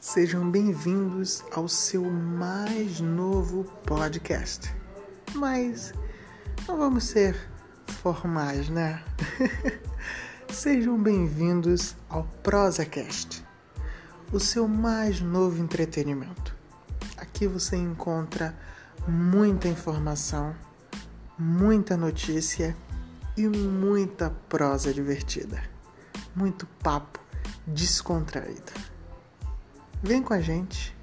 Sejam bem-vindos ao seu mais novo podcast. Mas não vamos ser formais, né? Sejam bem-vindos ao ProsaCast, o seu mais novo entretenimento. Aqui você encontra muita informação, muita notícia e muita prosa divertida. Muito papo descontraído. Vem com a gente